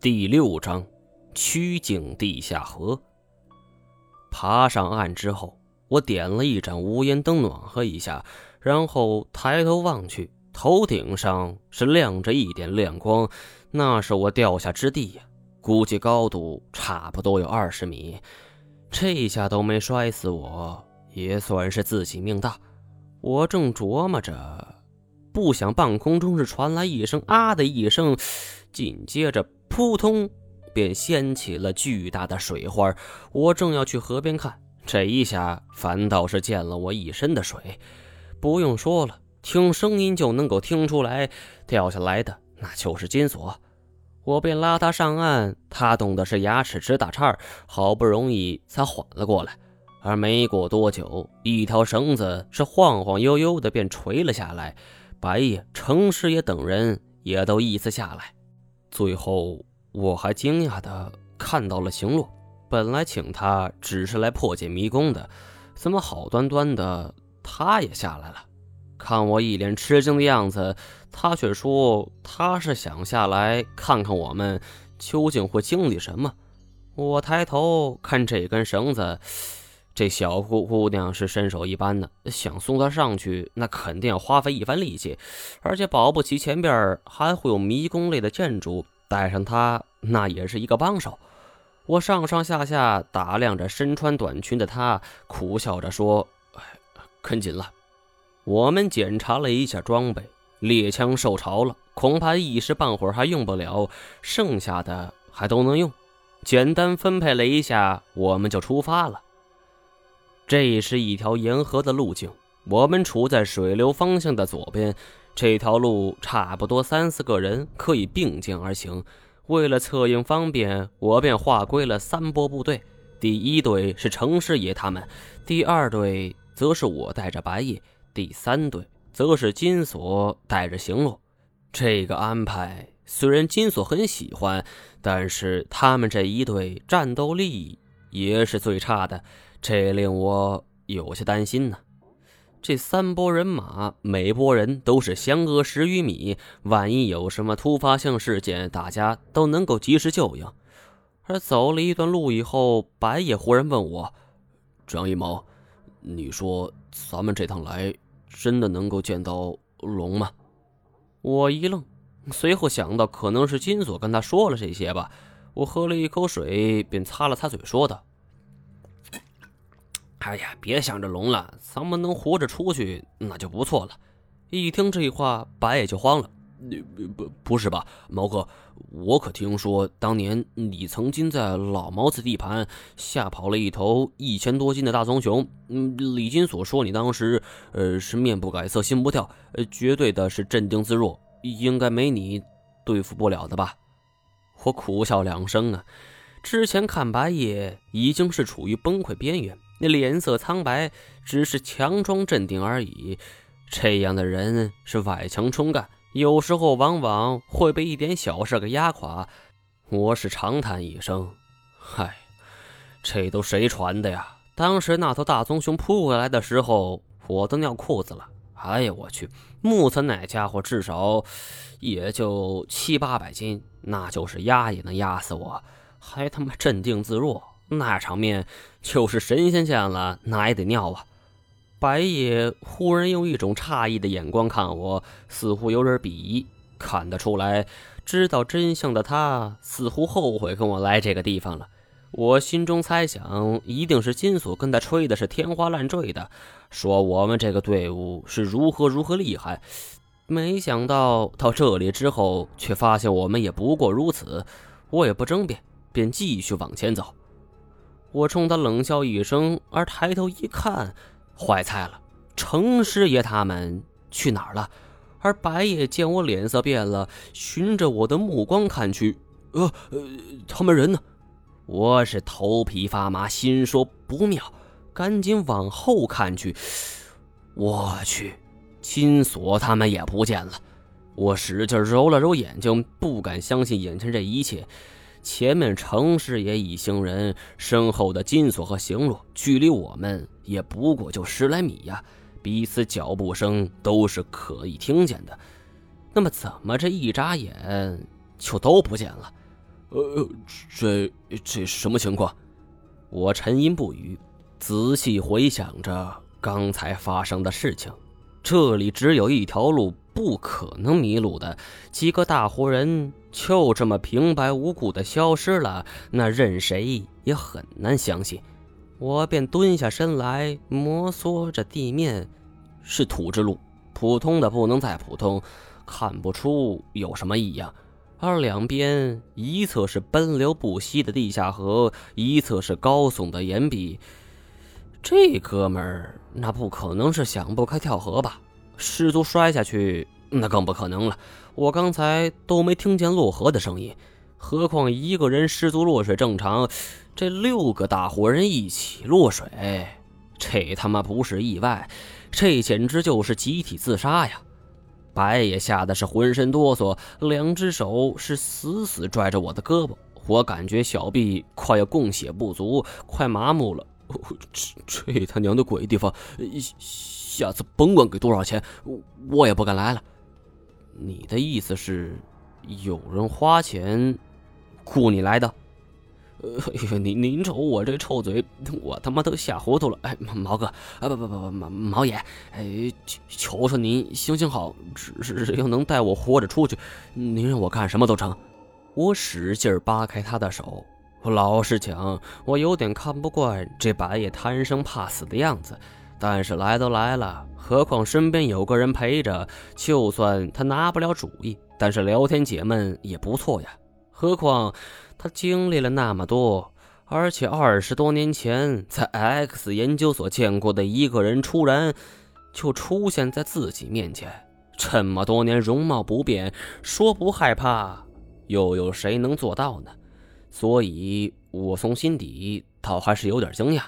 第六章，曲径地下河。爬上岸之后，我点了一盏无烟灯，暖和一下，然后抬头望去，头顶上是亮着一点亮光，那是我掉下之地呀，估计高度差不多有二十米。这下都没摔死我，也算是自己命大。我正琢磨着，不想半空中是传来一声“啊”的一声，紧接着。扑通，便掀起了巨大的水花。我正要去河边看，这一下反倒是溅了我一身的水。不用说了，听声音就能够听出来，掉下来的那就是金锁。我便拉他上岸，他冻的是牙齿直打颤，好不容易才缓了过来。而没过多久，一条绳子是晃晃悠悠的便垂了下来。白夜、程师爷等人也都依次下来，最后。我还惊讶的看到了行路，本来请他只是来破解迷宫的，怎么好端端的他也下来了？看我一脸吃惊的样子，他却说他是想下来看看我们究竟会经历什么。我抬头看这根绳子，这小姑姑娘是身手一般的，想送她上去，那肯定要花费一番力气，而且保不齐前边还会有迷宫类的建筑。带上他，那也是一个帮手。我上上下下打量着身穿短裙的他，苦笑着说：“哎，跟紧了。”我们检查了一下装备，猎枪受潮了，恐怕一时半会儿还用不了，剩下的还都能用。简单分配了一下，我们就出发了。这是一条沿河的路径，我们处在水流方向的左边。这条路差不多三四个人可以并肩而行。为了策应方便，我便划归了三波部队。第一队是程师爷他们，第二队则是我带着白夜，第三队则是金锁带着行路。这个安排虽然金锁很喜欢，但是他们这一队战斗力也是最差的，这令我有些担心呢。这三拨人马，每拨人都是相隔十余米，万一有什么突发性事件，大家都能够及时救应。而走了一段路以后，白野忽然问我：“张一毛，你说咱们这趟来，真的能够见到龙吗？”我一愣，随后想到可能是金锁跟他说了这些吧。我喝了一口水，便擦了擦嘴，说道。哎呀，别想着龙了，咱们能活着出去那就不错了。一听这话，白也就慌了。不，不不是吧，毛哥，我可听说当年你曾经在老毛子地盘吓跑了一头一千多斤的大棕熊。嗯，李金所说你当时呃是面不改色心不跳，呃，绝对的是镇定自若，应该没你对付不了的吧？我苦笑两声啊，之前看白夜已经是处于崩溃边缘。那脸色苍白，只是强装镇定而已。这样的人是外强中干，有时候往往会被一点小事给压垮。我是长叹一声：“嗨，这都谁传的呀？当时那头大棕熊扑过来的时候，我都尿裤子了。哎呀，我去！木村那家伙至少也就七八百斤，那就是压也能压死我，还他妈镇定自若。”那场面，就是神仙见了那也得尿啊！白夜忽然用一种诧异的眼光看我，似乎有点鄙夷。看得出来，知道真相的他似乎后悔跟我来这个地方了。我心中猜想，一定是金锁跟他吹的是天花乱坠的，说我们这个队伍是如何如何厉害。没想到到这里之后，却发现我们也不过如此。我也不争辩，便继续往前走。我冲他冷笑一声，而抬头一看，坏菜了，程师爷他们去哪儿了？而白夜见我脸色变了，循着我的目光看去，呃呃，他们人呢？我是头皮发麻，心说不妙，赶紧往后看去。我去，金锁他们也不见了。我使劲揉了揉眼睛，不敢相信眼前这一切。前面程师爷一行人，身后的金锁和行路，距离我们也不过就十来米呀，彼此脚步声都是可以听见的。那么，怎么这一眨眼就都不见了？呃，这这什么情况？我沉吟不语，仔细回想着刚才发生的事情。这里只有一条路，不可能迷路的。几个大活人就这么平白无故的消失了，那任谁也很难相信。我便蹲下身来，摩挲着地面，是土之路，普通的不能再普通，看不出有什么异样。而两边，一侧是奔流不息的地下河，一侧是高耸的岩壁。这哥们儿那不可能是想不开跳河吧？失足摔下去那更不可能了。我刚才都没听见落河的声音，何况一个人失足落水正常，这六个大活人一起落水，这他妈不是意外，这简直就是集体自杀呀！白爷吓得是浑身哆嗦，两只手是死死拽着我的胳膊，我感觉小臂快要供血不足，快麻木了。这这他娘的鬼地方，下次甭管给多少钱，我也不敢来了。你的意思是，有人花钱雇你来的？呃，您您瞅我这臭嘴，我他妈都吓糊涂了。哎，毛哥，啊不不不不，毛毛爷，哎，求求您行行好，只要能带我活着出去，您让我干什么都成。我使劲扒开他的手，老实讲，我有点看不惯这白夜贪生怕死的样子。但是来都来了，何况身边有个人陪着，就算他拿不了主意，但是聊天解闷也不错呀。何况。他经历了那么多，而且二十多年前在 X 研究所见过的一个人，突然就出现在自己面前。这么多年容貌不变，说不害怕，又有谁能做到呢？所以，我从心底倒还是有点惊讶。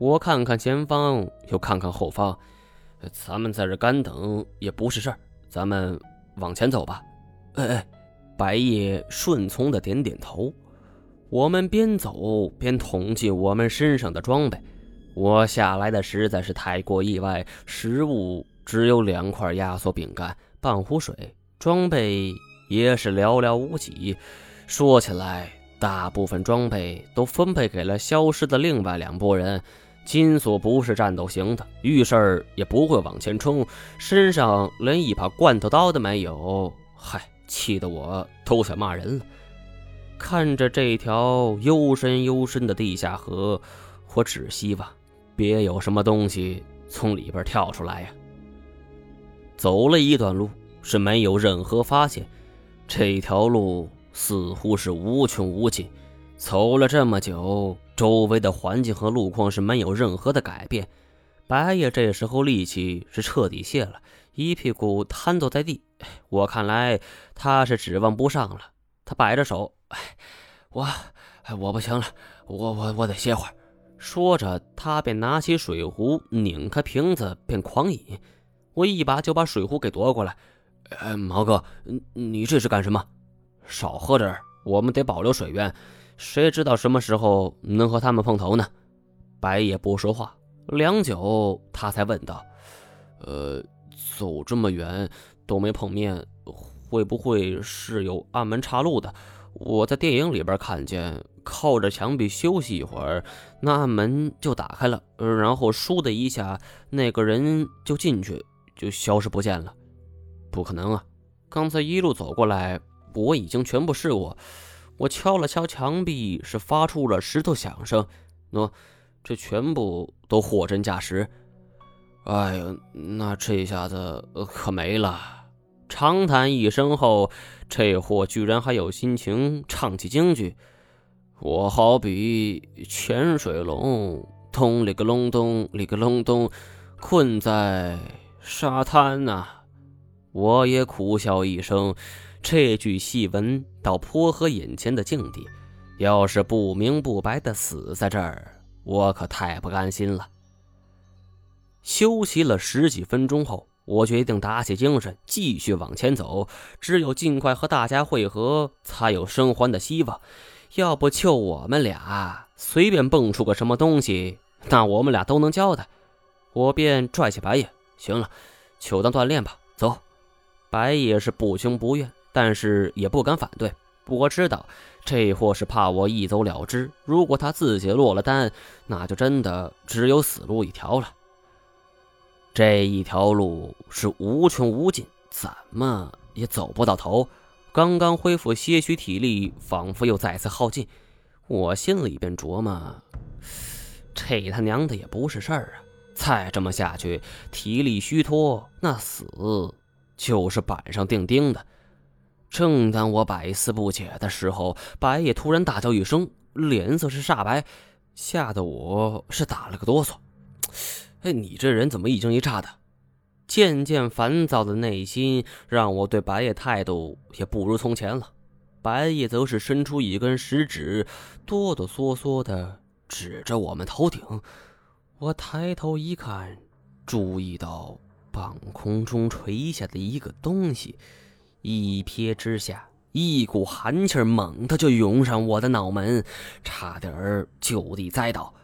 我看看前方，又看看后方，咱们在这干等也不是事儿，咱们往前走吧。哎哎。白夜顺从的点点头，我们边走边统计我们身上的装备。我下来的实在是太过意外，食物只有两块压缩饼干、半壶水，装备也是寥寥无几。说起来，大部分装备都分配给了消失的另外两拨人。金锁不是战斗型的，遇事儿也不会往前冲，身上连一把罐头刀都没有。嗨。气得我都想骂人了。看着这条幽深幽深的地下河，我只希望别有什么东西从里边跳出来呀。走了一段路，是没有任何发现。这条路似乎是无穷无尽。走了这么久，周围的环境和路况是没有任何的改变。白夜这时候力气是彻底泄了，一屁股瘫坐在地。我看来他是指望不上了。他摆着手，哎，我，我不行了，我我我得歇会儿。说着，他便拿起水壶，拧开瓶子，便狂饮。我一把就把水壶给夺过来。哎，毛哥，你这是干什么？少喝点我们得保留水源。谁知道什么时候能和他们碰头呢？白也不说话，良久，他才问道：“呃，走这么远。”都没碰面，会不会是有暗门岔路的？我在电影里边看见，靠着墙壁休息一会儿，那暗门就打开了，然后倏的一下，那个人就进去，就消失不见了。不可能啊！刚才一路走过来，我已经全部试过。我敲了敲墙壁，是发出了石头响声。喏，这全部都货真价实。哎呀，那这下子可没了。长叹一声后，这货居然还有心情唱起京剧。我好比潜水龙，咚里个隆咚里个隆咚，困在沙滩呐。我也苦笑一声，这句戏文倒颇合眼前的境地。要是不明不白的死在这儿，我可太不甘心了。休息了十几分钟后。我决定打起精神，继续往前走。只有尽快和大家会合，才有生还的希望。要不就我们俩随便蹦出个什么东西，那我们俩都能交代。我便拽起白夜，行了，就当锻炼吧。走。白夜是不情不愿，但是也不敢反对。我知道这货是怕我一走了之，如果他自己落了单，那就真的只有死路一条了。这一条路是无穷无尽，怎么也走不到头。刚刚恢复些许体力，仿佛又再次耗尽。我心里便琢磨：这他娘的也不是事儿啊！再这么下去，体力虚脱，那死就是板上钉钉的。正当我百思不解的时候，白夜突然大叫一声，脸色是煞白，吓得我是打了个哆嗦。哎，你这人怎么一惊一乍的？渐渐烦躁的内心让我对白夜态度也不如从前了。白夜则是伸出一根食指，哆哆嗦嗦的指着我们头顶。我抬头一看，注意到半空中垂下的一个东西，一瞥之下，一股寒气猛地就涌上我的脑门，差点儿就地栽倒。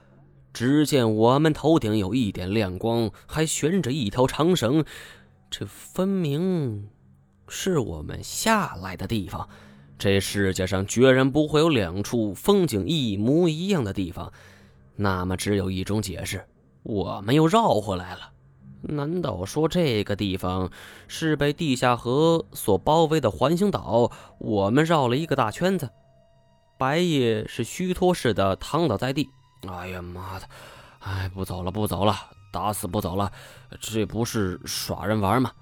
只见我们头顶有一点亮光，还悬着一条长绳，这分明是我们下来的地方。这世界上居然不会有两处风景一模一样的地方，那么只有一种解释：我们又绕回来了。难道说这个地方是被地下河所包围的环形岛？我们绕了一个大圈子。白夜是虚脱似的躺倒在地。哎呀妈的！哎，不走了，不走了，打死不走了！这不是耍人玩吗？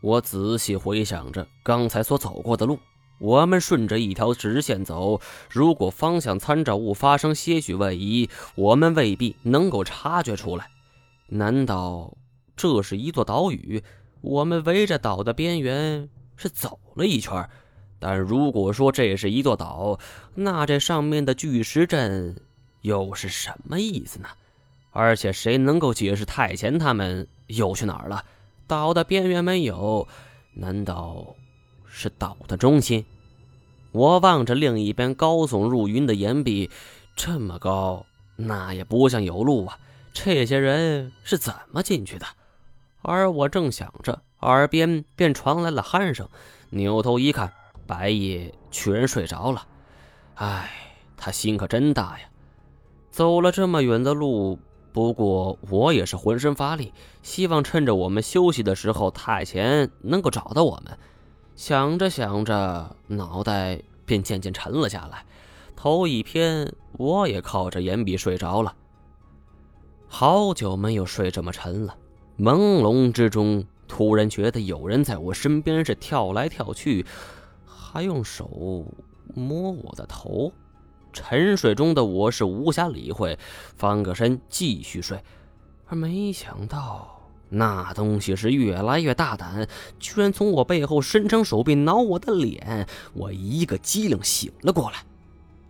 我仔细回想着刚才所走过的路，我们顺着一条直线走，如果方向参照物发生些许位移，我们未必能够察觉出来。难道这是一座岛屿？我们围着岛的边缘是走了一圈，但如果说这是一座岛，那这上面的巨石阵……又是什么意思呢？而且谁能够解释太前他们又去哪儿了？岛的边缘没有，难道是岛的中心？我望着另一边高耸入云的岩壁，这么高，那也不像有路啊！这些人是怎么进去的？而我正想着，耳边便传来了鼾声。扭头一看，白夜居然睡着了。唉，他心可真大呀！走了这么远的路，不过我也是浑身乏力，希望趁着我们休息的时候，太前能够找到我们。想着想着，脑袋便渐渐沉了下来，头一偏，我也靠着岩壁睡着了。好久没有睡这么沉了，朦胧之中，突然觉得有人在我身边是跳来跳去，还用手摸我的头。沉睡中的我是无暇理会，翻个身继续睡，而没想到那东西是越来越大胆，居然从我背后伸长手臂挠我的脸。我一个机灵醒了过来，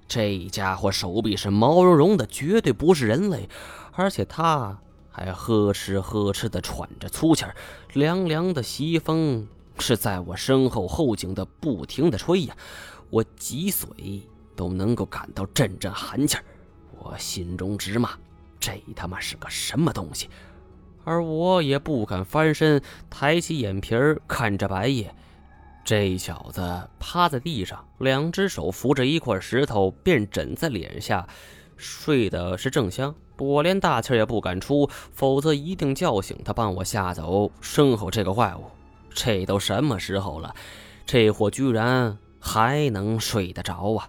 这家伙手臂是毛茸茸的，绝对不是人类，而且他还呵哧呵哧的喘着粗气儿，凉凉的西风是在我身后后颈的不停的吹呀，我脊髓。都能够感到阵阵寒气儿，我心中直骂：这他妈是个什么东西？而我也不敢翻身，抬起眼皮儿看着白夜。这小子趴在地上，两只手扶着一块石头，便枕在脸下，睡的是正香。我连大气也不敢出，否则一定叫醒他，帮我吓走身后这个怪物。这都什么时候了，这货居然还能睡得着啊！